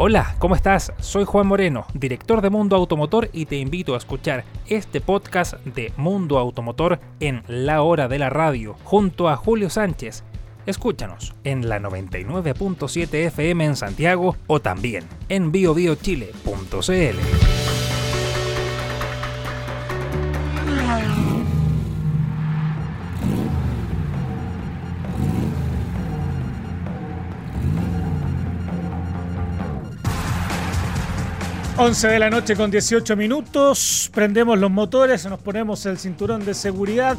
Hola, ¿cómo estás? Soy Juan Moreno, director de Mundo Automotor y te invito a escuchar este podcast de Mundo Automotor en La Hora de la Radio junto a Julio Sánchez. Escúchanos en la 99.7 FM en Santiago o también en biobiochile.cl. 11 de la noche con 18 minutos, prendemos los motores, nos ponemos el cinturón de seguridad,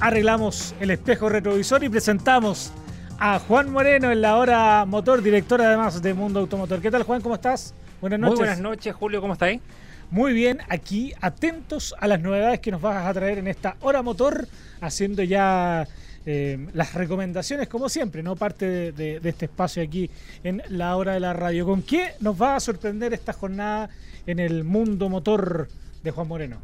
arreglamos el espejo retrovisor y presentamos a Juan Moreno en la hora motor, director además de Mundo Automotor. ¿Qué tal Juan? ¿Cómo estás? Buenas noches. Muy buenas noches, Julio, ¿cómo estás? Muy bien, aquí atentos a las novedades que nos vas a traer en esta hora motor, haciendo ya eh, las recomendaciones, como siempre, ¿no? Parte de, este espacio aquí en la hora de la radio. ¿Con qué nos va a sorprender esta jornada en el mundo motor de Juan Moreno?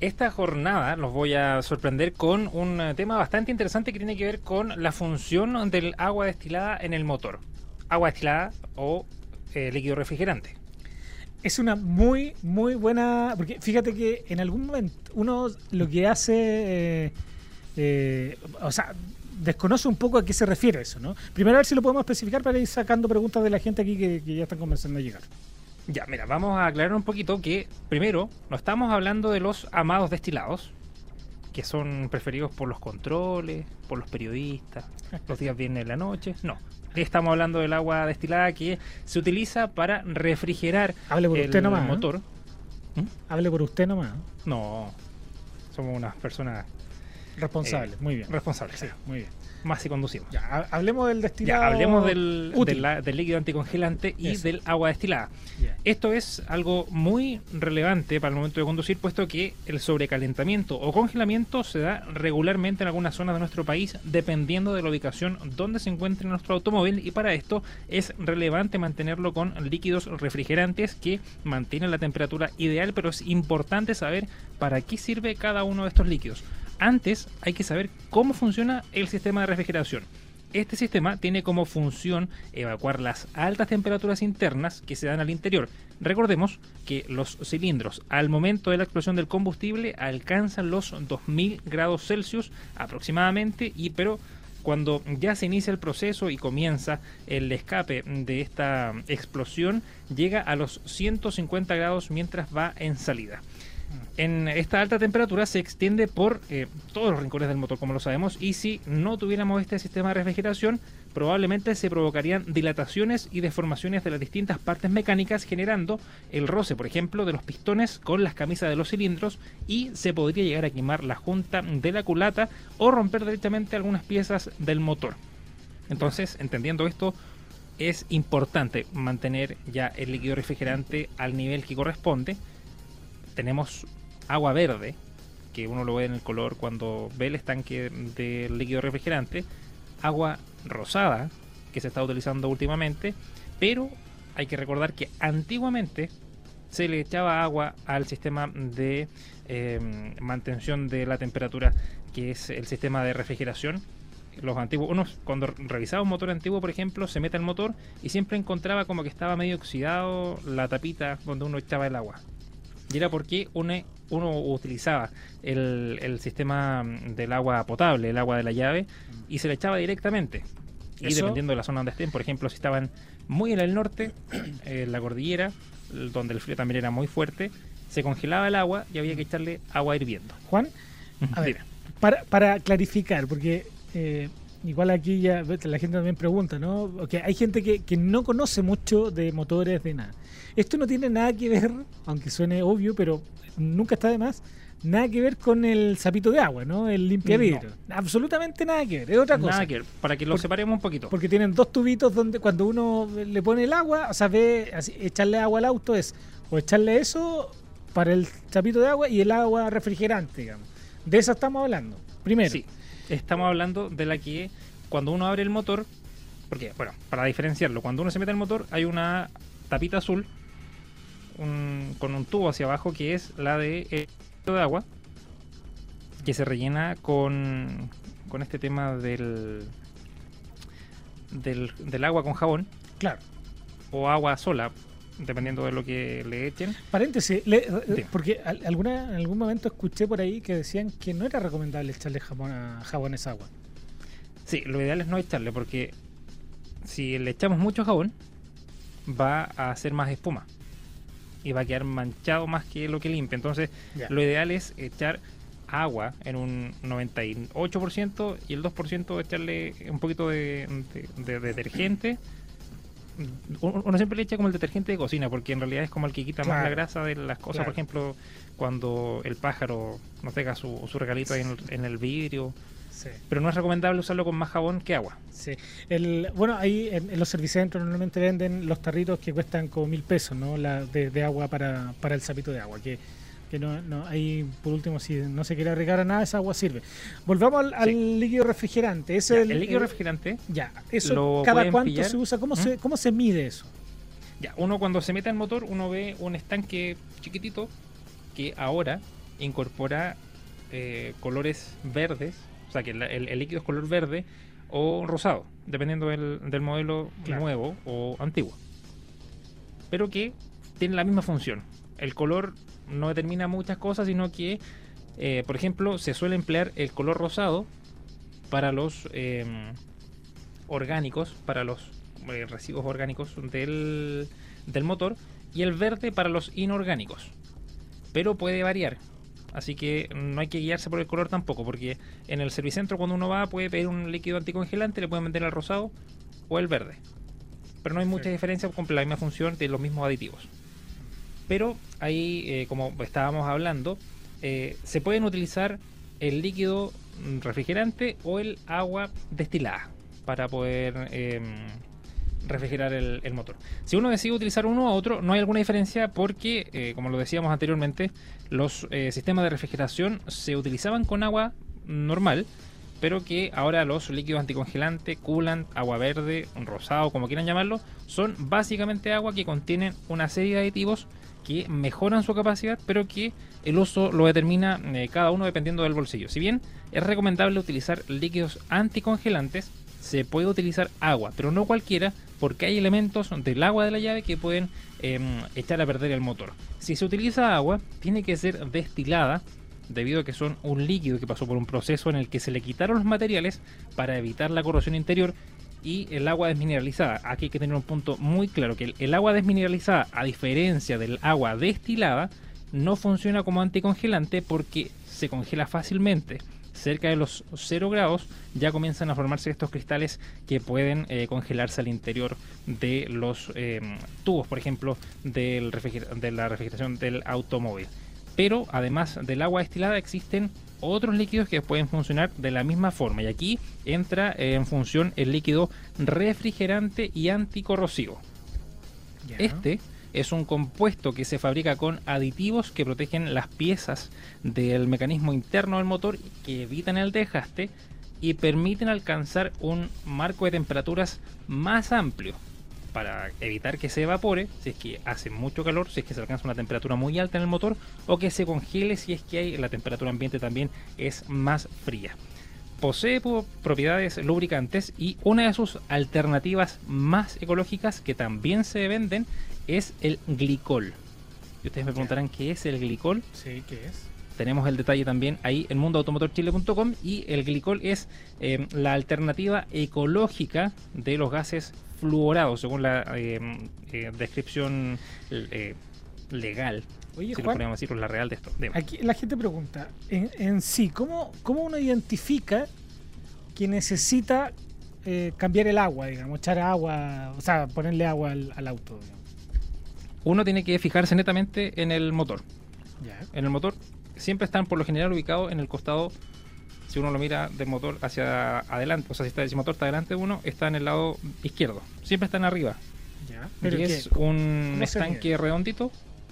Esta jornada los voy a sorprender con un tema bastante interesante que tiene que ver con la función del agua destilada en el motor. Agua destilada o eh, líquido refrigerante. Es una muy, muy buena. Porque fíjate que en algún momento uno lo que hace. Eh, eh, o sea, desconoce un poco a qué se refiere eso, ¿no? Primero a ver si lo podemos especificar para ir sacando preguntas de la gente aquí que, ya están comenzando a llegar. Ya, mira, vamos a aclarar un poquito que primero no estamos hablando de los amados destilados, que son preferidos por los controles, por los periodistas, los días viernes de la noche. No, estamos hablando del agua destilada que se utiliza para refrigerar Hable por el usted nomás, ¿eh? motor. ¿Mm? Hable por usted nomás. No, somos unas personas Responsable, eh, muy bien. Responsable, sí, muy bien. Más si conducimos. Ya, hablemos del destilado. Ya, hablemos del, del, líquido anticongelante y del agua destilada. Esto es algo muy relevante para el momento de conducir, puesto que el sobrecalentamiento o congelamiento se da regularmente en algunas zonas de nuestro país, dependiendo de la ubicación donde se encuentre nuestro automóvil. Y para esto es relevante mantenerlo con líquidos refrigerantes que mantienen la temperatura ideal, pero es importante saber para qué sirve cada uno de estos líquidos. Antes hay que saber cómo funciona el sistema de refrigeración. Este sistema tiene como función evacuar las altas temperaturas internas que se dan al interior. Recordemos que los cilindros al momento de la explosión del combustible alcanzan los 2000 grados Celsius aproximadamente y pero cuando ya se inicia el proceso y comienza el escape de esta explosión llega a los 150 grados mientras va en salida en esta alta temperatura se extiende por eh, todos los rincones del motor, como lo sabemos, y si no tuviéramos este sistema de refrigeración, probablemente se provocarían dilataciones y deformaciones de las distintas partes mecánicas, generando el roce, por ejemplo, de los pistones con las camisas de los cilindros y se podría llegar a quemar la junta de la culata o romper directamente algunas piezas del motor. Entonces, entendiendo esto, es importante mantener ya el líquido refrigerante al nivel que corresponde tenemos agua verde, que uno lo ve en el color cuando ve el estanque del líquido refrigerante, agua rosada, que se está utilizando últimamente, pero hay que recordar que antiguamente se le echaba agua al sistema de eh, mantención de la temperatura, que es el sistema de refrigeración. Los antiguos, uno cuando revisaba un motor antiguo, por ejemplo, se mete el motor y siempre encontraba como que estaba medio oxidado la tapita donde uno echaba el agua. Y era porque uno, uno utilizaba el, sistema del agua potable, el agua de la llave, mm. y se le echaba directamente. Y dependiendo de la zona donde estén, por ejemplo, si estaban muy en el norte, en la cordillera, donde el frío también era muy fuerte, se congelaba el agua y había que echarle agua hirviendo. Juan, a ver, para, para clarificar, porque eh, igual aquí ya la gente también pregunta, ¿no? Okay, hay gente que, que no conoce mucho de motores, de nada. Esto no tiene nada que ver, aunque suene obvio, pero nunca está de más, nada que ver con el sapito de agua, ¿no? El limpia Absolutamente nada que ver, es otra cosa. Nada que ver, para que lo separemos un poquito. Porque tienen dos tubitos donde cuando uno le pone el agua, o sea, ve, echarle agua al auto es o echarle eso para el sapito de agua y el agua refrigerante, digamos. De esa estamos hablando, primero. Sí, estamos hablando de la que cuando uno abre el motor, porque, bueno, para diferenciarlo, cuando uno se mete el motor hay una tapita azul con un tubo hacia abajo que es la de, eh, de agua que se rellena con, con este tema del, del, agua con jabón. Claro. o agua sola, dependiendo de lo que le echen. Paréntesis, eh, porque alguna, en algún momento escuché por ahí que decían que no era recomendable echarle jabón a jabones agua. Sí, lo ideal es no echarle porque si le echamos mucho jabón va a hacer más espuma y va a quedar manchado más que lo que limpia. Entonces, lo ideal es echar agua en un 98% y el 2% echarle un poquito de, detergente. Uno siempre le echa como el detergente de cocina, porque en realidad es como el que quita más la grasa de las cosas. Por ejemplo, cuando el pájaro nos deja su, su regalito en, en el vidrio pero no es recomendable usarlo con más jabón que agua. Sí. El, bueno, ahí en, los servicentros normalmente venden los tarritos que cuestan como mil pesos, ¿no? La, de, agua para, para el sapito de agua, que que no, no ahí por último si no se quiere agregar a nada esa agua sirve volvamos al, líquido refrigerante es el, líquido refrigerante ya eso cada cuánto se usa cómo se ¿Mm? cómo se mide eso ya uno cuando se mete al motor uno ve un estanque chiquitito que ahora incorpora eh, colores verdes o sea que el, líquido es color verde o rosado, dependiendo del, modelo nuevo o antiguo. Pero que tiene la misma función. El color no determina muchas cosas, sino que, eh, por ejemplo, se suele emplear el color rosado para los em, orgánicos, para los eh, residuos orgánicos del, del motor, y el verde para los inorgánicos. Pero puede variar. Así que no hay que guiarse por el color tampoco, porque en el servicentro cuando uno va puede pedir un líquido anticongelante, le pueden vender el rosado o el verde. Pero no hay mucha diferencia con la misma función de los mismos aditivos. Pero ahí, eh, como estábamos hablando, eh, se pueden utilizar el líquido refrigerante o el agua destilada para poder em, refrigerar el, motor. Si uno decide utilizar uno u otro, no hay alguna diferencia porque, eh, como lo decíamos anteriormente, los sistemas de refrigeración se utilizaban con agua normal, pero que ahora los líquidos anticongelantes, coolant, agua verde, rosado, como quieran llamarlo, son básicamente agua que contienen una serie de aditivos que mejoran su capacidad, pero que el uso lo determina eh, cada uno dependiendo del bolsillo. Si bien es recomendable utilizar líquidos anticongelantes, se puede utilizar agua, pero no cualquiera, porque hay elementos del agua de la llave que pueden em, echar a perder el motor. Si se utiliza agua, tiene que ser destilada, debido a que son un líquido que pasó por un proceso en el que se le quitaron los materiales para evitar la corrosión interior y el agua desmineralizada. Aquí hay que tener un punto muy claro, que el agua desmineralizada, a diferencia del agua destilada, no funciona como anticongelante porque se congela fácilmente cerca de los 0 grados ya comienzan a formarse estos cristales que pueden eh, congelarse al interior de los eh, tubos, por ejemplo, del de la refrigeración del automóvil. Pero además del agua destilada existen otros líquidos que pueden funcionar de la misma forma. Y aquí entra en función el líquido refrigerante y anticorrosivo. Este es un compuesto que se fabrica con aditivos que protegen las piezas del mecanismo interno del motor, que evitan el desgaste y permiten alcanzar un marco de temperaturas más amplio para evitar que se evapore si es que hace mucho calor, si es que se alcanza una temperatura muy alta en el motor o que se congele si es que hay, la temperatura ambiente también es más fría. Posee propiedades lubricantes y una de sus alternativas más ecológicas que también se venden es el glicol. Y ustedes me preguntarán qué es el glicol. Sí, ¿qué es? Tenemos el detalle también ahí en mundoautomotorchile.com y el glicol es em, la alternativa ecológica de los gases fluorados, según la em, eh, descripción eh, legal. Oye, si Juan, podemos decir la real de esto. Aquí la gente pregunta, en, sí, ¿cómo, ¿cómo uno identifica que necesita eh, cambiar el agua, digamos, echar agua, o sea, ponerle agua al, auto? uno tiene que fijarse netamente en el motor. En el motor siempre están por lo general ubicados en el costado, si uno lo mira del motor hacia adelante, o sea, si, está, el motor está delante de uno, está en el lado izquierdo. Siempre están arriba. ¿Pero y es un estanque redondito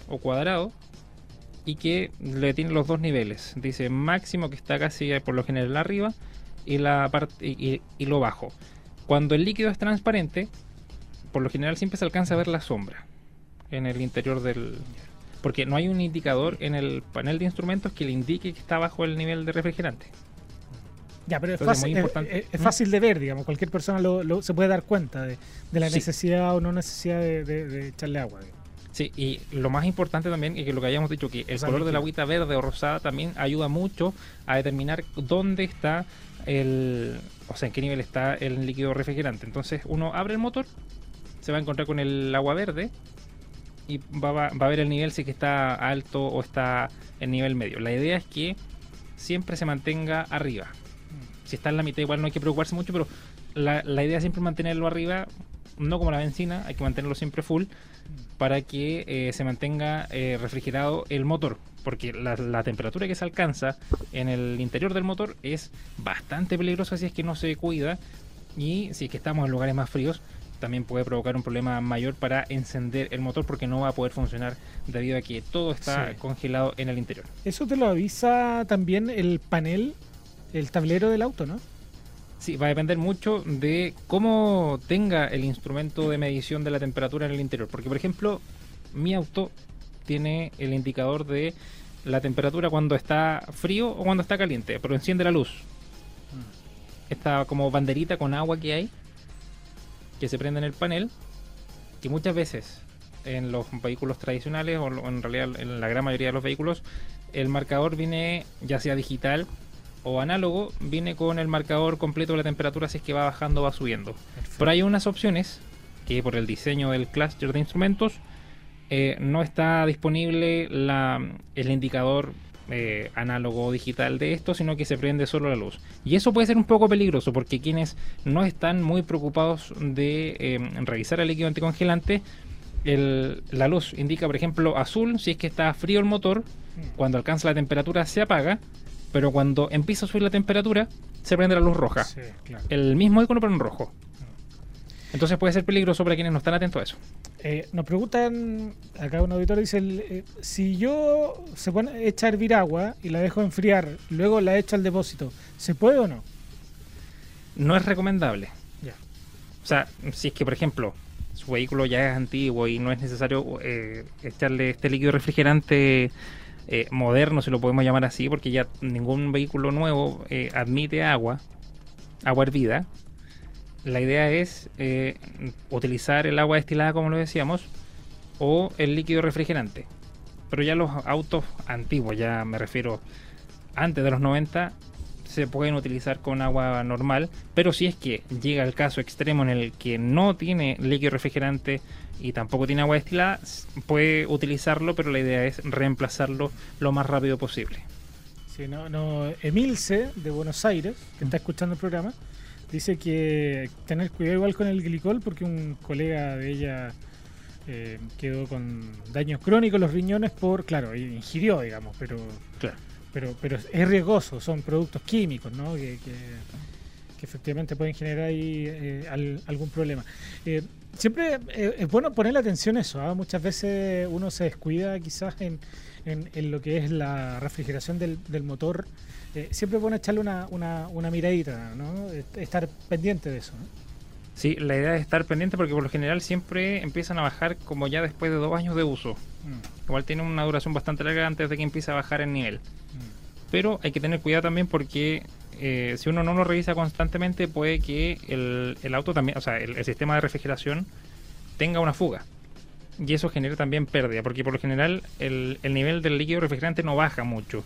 o cuadrado y que le tiene los dos niveles. Dice máximo que está casi por lo general arriba y la parte y, y, lo bajo. Cuando el líquido es transparente, por lo general siempre se alcanza a ver la sombra en el interior del... Porque no hay un indicador en el panel de instrumentos que le indique que está bajo el nivel de refrigerante. Ya, pero es, fácil, es, fácil, de ver, digamos. Cualquier persona lo, se puede dar cuenta de, la necesidad o no necesidad de, echarle agua. Sí, y lo más importante también es que lo que habíamos dicho, que el color de la agüita verde o rosada también ayuda mucho a determinar dónde está el, o sea, en qué nivel está el líquido refrigerante. Entonces uno abre el motor, se va a encontrar con el agua verde y va, va, a ver el nivel si que está alto o está en nivel medio. La idea es que siempre se mantenga arriba. Si está en la mitad igual no hay que preocuparse mucho, pero la, la idea es siempre mantenerlo arriba, no como la benzina, hay que mantenerlo siempre full para que eh, se mantenga eh, refrigerado el motor, porque la, temperatura que se alcanza en el interior del motor es bastante peligrosa si es que no se cuida y si es que estamos en lugares más fríos también puede provocar un problema mayor para encender el motor porque no va a poder funcionar debido a que todo está congelado en el interior. Eso te lo avisa también el panel, el tablero del auto, ¿no? Sí, va a depender mucho de cómo tenga el instrumento de medición de la temperatura en el interior. Porque, por ejemplo, mi auto tiene el indicador de la temperatura cuando está frío o cuando está caliente, pero enciende la luz. Esta como banderita con agua que hay, que se prende en el panel, que muchas veces en los vehículos tradicionales o en realidad en la gran mayoría de los vehículos el marcador viene ya sea digital o análogo viene con el marcador completo de la temperatura si es que va bajando o va subiendo. Pero hay unas opciones que por el diseño del cluster de instrumentos eh, no está disponible la, el indicador eh, análogo o digital de esto, sino que se prende solo la luz. Y eso puede ser un poco peligroso porque quienes no están muy preocupados de eh, revisar el líquido anticongelante, el, la luz indica, por ejemplo, azul si es que está frío el motor, mm. cuando alcanza la temperatura se apaga pero cuando empieza a subir la temperatura, se prende la luz roja. El mismo icono, pero en rojo. Entonces puede ser peligroso para quienes no están atentos a eso. Eh, nos preguntan, acá un auditor dice, eh, si yo se pone, echa a hervir agua y la dejo enfriar, luego la echo al depósito, ¿se puede o no? No es recomendable. Ya. O sea, si es que, por ejemplo, su vehículo ya es antiguo y no es necesario eh, echarle este líquido refrigerante eh, moderno, si lo podemos llamar así, porque ya ningún vehículo nuevo eh, admite agua, agua hervida. La idea es eh, utilizar el agua destilada, como lo decíamos, o el líquido refrigerante. Pero ya los autos antiguos, ya me refiero antes de los 90, se pueden utilizar con agua normal, pero si es que llega el caso extremo en el que no tiene líquido refrigerante y tampoco tiene agua destilada, puede utilizarlo, pero la idea es reemplazarlo lo más rápido posible. Sí, no, no. Emilce, de Buenos Aires, que está escuchando el programa, dice que tener cuidado igual con el glicol porque un colega de ella eh, quedó con daños crónicos los riñones por, claro, ingirió, digamos, pero... Claro pero, pero es riesgoso, son productos químicos, ¿no? Que, efectivamente pueden generar ahí eh, algún problema. Eh, siempre eh, es bueno ponerle atención a eso. ¿ah? Muchas veces uno se descuida quizás en, en, lo que es la refrigeración del, del motor. siempre es bueno echarle una, una, una, miradita, ¿no? estar pendiente de eso. ¿no? Sí, la idea es estar pendiente porque por lo general siempre empiezan a bajar como ya después de dos años de uso. Mm. Igual tiene una duración bastante larga antes de que empiece a bajar el nivel. Mm. Pero hay que tener cuidado también porque eh, si uno no lo revisa constantemente puede que el, auto también, o sea, el, sistema de refrigeración tenga una fuga. Y eso genera también pérdida, porque por lo general el, nivel del líquido refrigerante no baja mucho.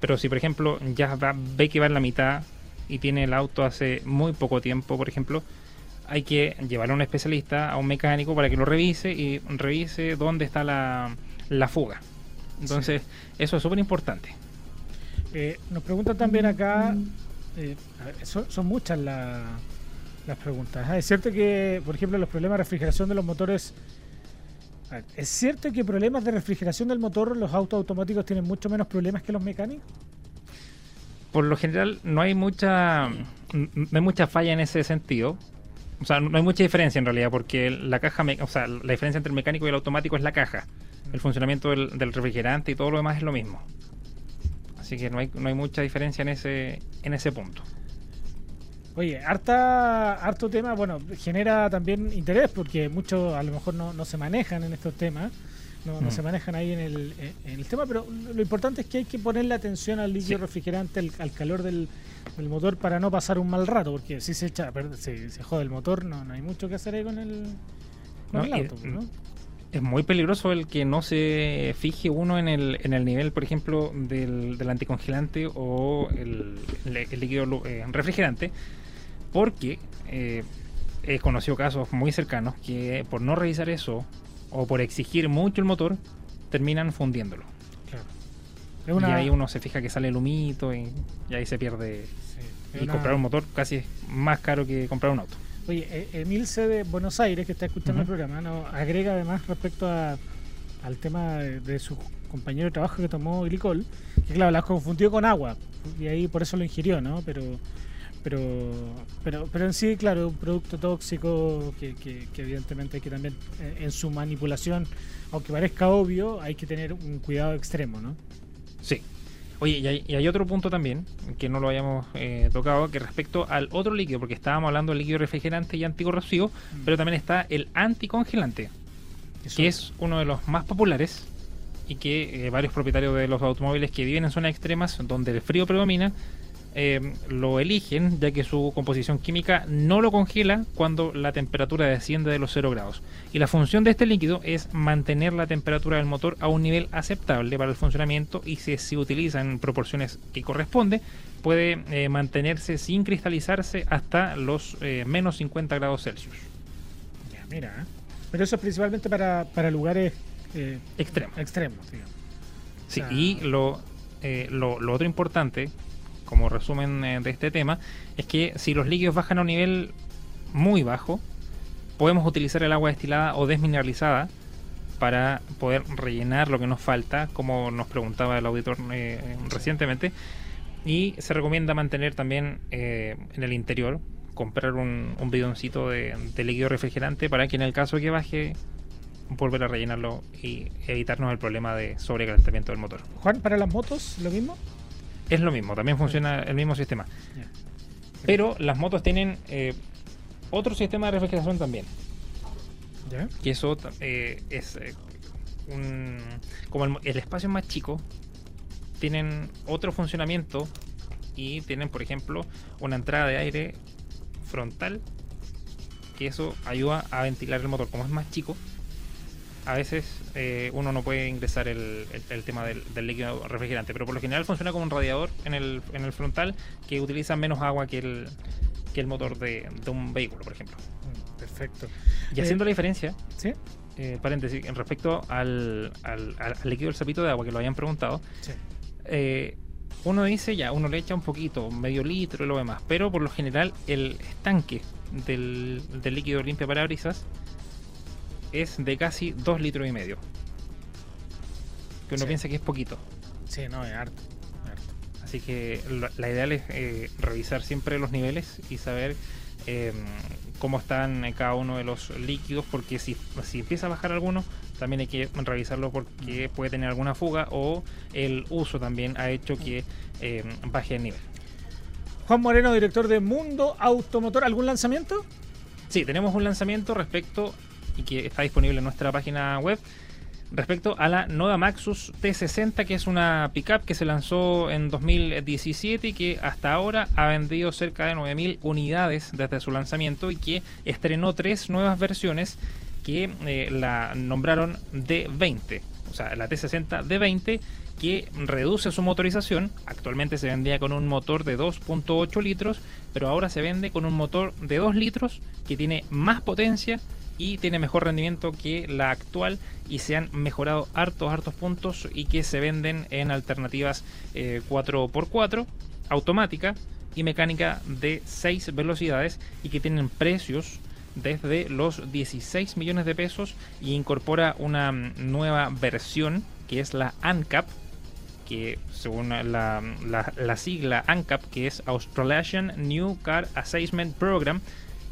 Pero si por ejemplo ya ve que va en la mitad y tiene el auto hace muy poco tiempo, por ejemplo, hay que llevarlo a un especialista, a un mecánico, para que lo revise y revise dónde está la, fuga. Entonces, eso es súper importante. Eh, nos preguntan también acá, eh, son, muchas las preguntas. Ah, es cierto que, por ejemplo, los problemas de refrigeración de los motores... ¿Es cierto que problemas de refrigeración del motor los autos automáticos tienen mucho menos problemas que los mecánicos? Por lo general no hay mucha no hay mucha falla en ese sentido. O sea, no hay mucha diferencia en realidad, porque la caja, o sea, la diferencia entre el mecánico y el automático es la caja. El funcionamiento del, refrigerante y todo lo demás es lo mismo. Así que no hay, no hay mucha diferencia en ese, en ese punto. Oye, harta, harto tema, bueno, genera también interés porque muchos a lo mejor no, no se manejan en estos temas. No, mm. se manejan ahí en el, en el tema, pero lo importante es que hay que ponerle atención al líquido refrigerante, al, calor del, motor para no pasar un mal rato, porque si se echa, se, se jode el motor, no, no hay mucho que hacer ahí con el, auto. Pues, ¿no? es muy peligroso el que no se fije uno en el, en el nivel, por ejemplo, del, del anticongelante o el, líquido eh, refrigerante, porque eh, he conocido casos muy cercanos que por no revisar eso o por exigir mucho el motor, terminan fundiéndolo. Claro. Y ahí uno se fija que sale el humito y, ahí se pierde. Y comprar un motor casi es más caro que comprar un auto. Oye, e-, Emilce de Buenos Aires, que está escuchando el programa, ¿no? agrega además respecto al tema de, su compañero de trabajo que tomó glicol, que claro, la confundió con agua, y ahí por eso lo ingirió, ¿no? Pero pero pero pero en sí, claro, un producto tóxico que, que, evidentemente hay que también, eh, en su manipulación, aunque parezca obvio, hay que tener un cuidado extremo, ¿no? Sí, Oye, y hay, otro punto también, que no lo hayamos eh, tocado, que respecto al otro líquido, porque estábamos hablando del líquido refrigerante y anticorrosivo, mm. pero también está el anticongelante, que es uno de los más populares y que eh, varios propietarios de los automóviles que viven en zonas extremas donde el frío predomina eh, lo eligen ya que su composición química no lo congela cuando la temperatura desciende de los 0 grados. Y la función de este líquido es mantener la temperatura del motor a un nivel aceptable para el funcionamiento y si se utiliza en proporciones que corresponde, puede eh, mantenerse sin cristalizarse hasta los eh, menos 50 grados Celsius. Ya, mira, pero eso es principalmente para, lugares extremos. extremos Sí, y lo, lo, lo otro importante como resumen eh, de este tema, es que si los líquidos bajan a un nivel muy bajo, podemos utilizar el agua destilada o desmineralizada para poder rellenar lo que nos falta, como nos preguntaba el auditor eh, recientemente. Y se recomienda mantener también eh, en el interior, comprar un, bidoncito de, de, líquido refrigerante para que en el caso que baje, volver a rellenarlo y evitarnos el problema de sobrecalentamiento del motor. Juan, ¿para las motos lo mismo? Es lo mismo, también funciona el mismo sistema. Pero las motos tienen eh, otro sistema de refrigeración también. Que eso eh, es eh, un, como el, espacio es más chico, tienen otro funcionamiento y tienen, por ejemplo, una entrada de aire frontal que eso ayuda a ventilar el motor. Como es más chico, a veces eh, uno no puede ingresar el, tema del, líquido refrigerante, pero por lo general funciona como un radiador en el, en el frontal que utiliza menos agua que el, que el motor de, un vehículo, por ejemplo. Perfecto. Y haciendo eh, la diferencia, ¿sí? Eh, paréntesis, en respecto al, al, líquido del sapito de agua que lo habían preguntado, uno dice ya, uno le echa un poquito, medio litro y lo demás, pero por lo general el estanque del, del líquido limpia parabrisas es de casi 2 litros y medio. Que uno piensa que es poquito. Sí, no, es harto. Así que la, ideal es eh, revisar siempre los niveles y saber em, cómo están cada uno de los líquidos, porque si, si empieza a bajar alguno, también hay que revisarlo porque puede tener alguna fuga o el uso también ha hecho que em, baje el nivel. Juan Moreno, director de Mundo Automotor, ¿algún lanzamiento? Sí, tenemos un lanzamiento respecto y que está disponible en nuestra página web respecto a la Noda Maxus T60, que es una pickup que se lanzó en 2017 y que hasta ahora ha vendido cerca de 9.000 unidades desde su lanzamiento y que estrenó tres nuevas versiones que eh, la nombraron D20, o sea, la T60 D20 que reduce su motorización. Actualmente se vendía con un motor de 2.8 litros, pero ahora se vende con un motor de 2 litros que tiene más potencia y tiene mejor rendimiento que la actual y se han mejorado hartos, hartos puntos y que se venden en alternativas 4x4, eh, automática y mecánica de 6 velocidades y que tienen precios desde los 16 millones de pesos y incorpora una nueva versión que es la ANCAP que según la, la sigla ANCAP que es Australian New Car Assessment Program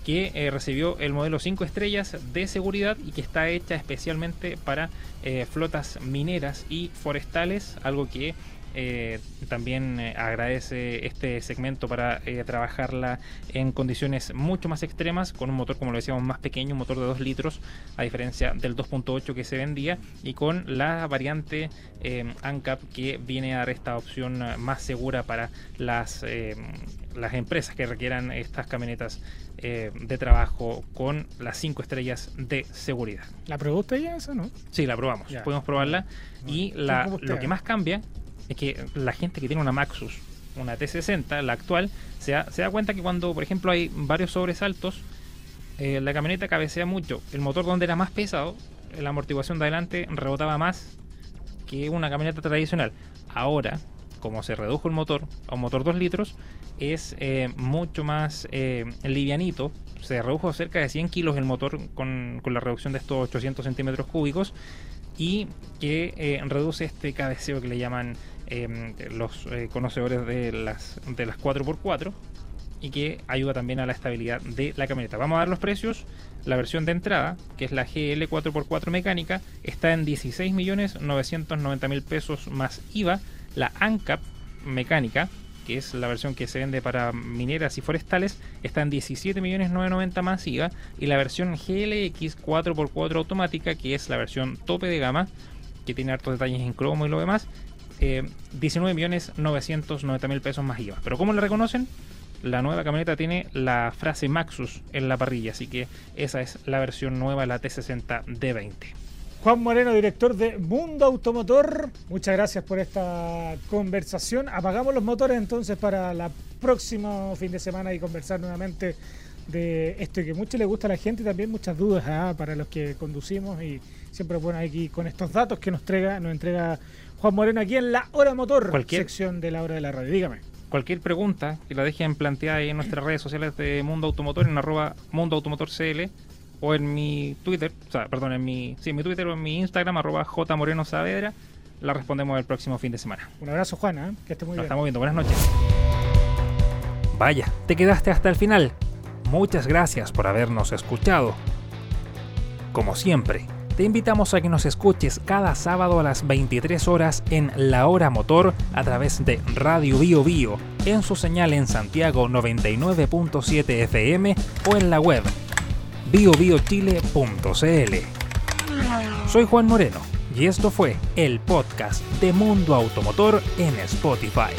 que eh, recibió el modelo 5 estrellas de seguridad y que está hecha especialmente para eh, flotas mineras y forestales, algo que eh, también agradece este segmento para trabajarla en condiciones mucho más extremas, con un motor, como lo decíamos, más pequeño, un motor de 2 litros, a diferencia del 2.8 que se vendía, y con la variante ANCAP que viene a dar esta opción más segura para las, las empresas que requieran estas camionetas de trabajo con las 5 estrellas de seguridad. ¿La probó ya esa, no? Sí, la probamos. Podemos probarla. Y la, lo que más cambia es que la gente que tiene una Maxus, una T60, la actual, se da, se da cuenta que cuando, por ejemplo, hay varios sobresaltos, eh, la camioneta cabecea mucho. El motor donde era más pesado, la amortiguación de adelante rebotaba más que una camioneta tradicional. Ahora, como se redujo el motor a un motor 2 litros, es eh, mucho más eh, livianito. Se redujo cerca de 100 kilos el motor con, con la reducción de estos 800 centímetros cúbicos y que reduce este cabeceo que le llaman los eh, conocedores de las, de las 4x4 y que ayuda también a la estabilidad de la camioneta. Vamos a dar los precios. La versión de entrada, que es la GL 4x4 mecánica, está en 16.990.000 pesos más IVA. La ANCAP mecánica, que es la versión que se vende para mineras y forestales, está en 17.990.000 más IVA. Y la versión GLX 4x4 automática, que es la versión tope de gama, que tiene hartos detalles en cromo y lo demás, eh, 19 millones 990 mil pesos más IVA. Pero ¿cómo le reconocen? La nueva camioneta tiene la frase Maxus en la parrilla, así que esa es la versión nueva, la T60 D20. Juan Moreno, director de Mundo Automotor, muchas gracias por esta conversación. Apagamos los motores entonces para el próximo fin de semana y conversar nuevamente de esto que mucho le gusta a la gente y también muchas dudas ¿ah? para los que conducimos y siempre bueno aquí con estos datos que nos entrega, nos entrega Juan Moreno aquí en la Hora Motor, cualquier, sección de la Hora de la Radio. Dígame. Cualquier pregunta que la dejen planteada ahí en nuestras redes sociales de Mundo Automotor, en arroba Mundo Automotor CL, o en mi Twitter, o sea, perdón, en mi, sí, en mi Twitter o en mi Instagram, arroba Moreno Saavedra, la respondemos el próximo fin de semana. Un abrazo, Juana, ¿eh? que esté muy bien. estamos viendo. Buenas noches. Vaya, te quedaste hasta el final. Muchas gracias por habernos escuchado. Como siempre, te invitamos a que nos escuches cada sábado a las 23 horas en La Hora Motor a través de Radio Bio Bio, en su señal en Santiago 99.7 FM o en la web biobiochile.cl. Soy Juan Moreno y esto fue el podcast de Mundo Automotor en Spotify.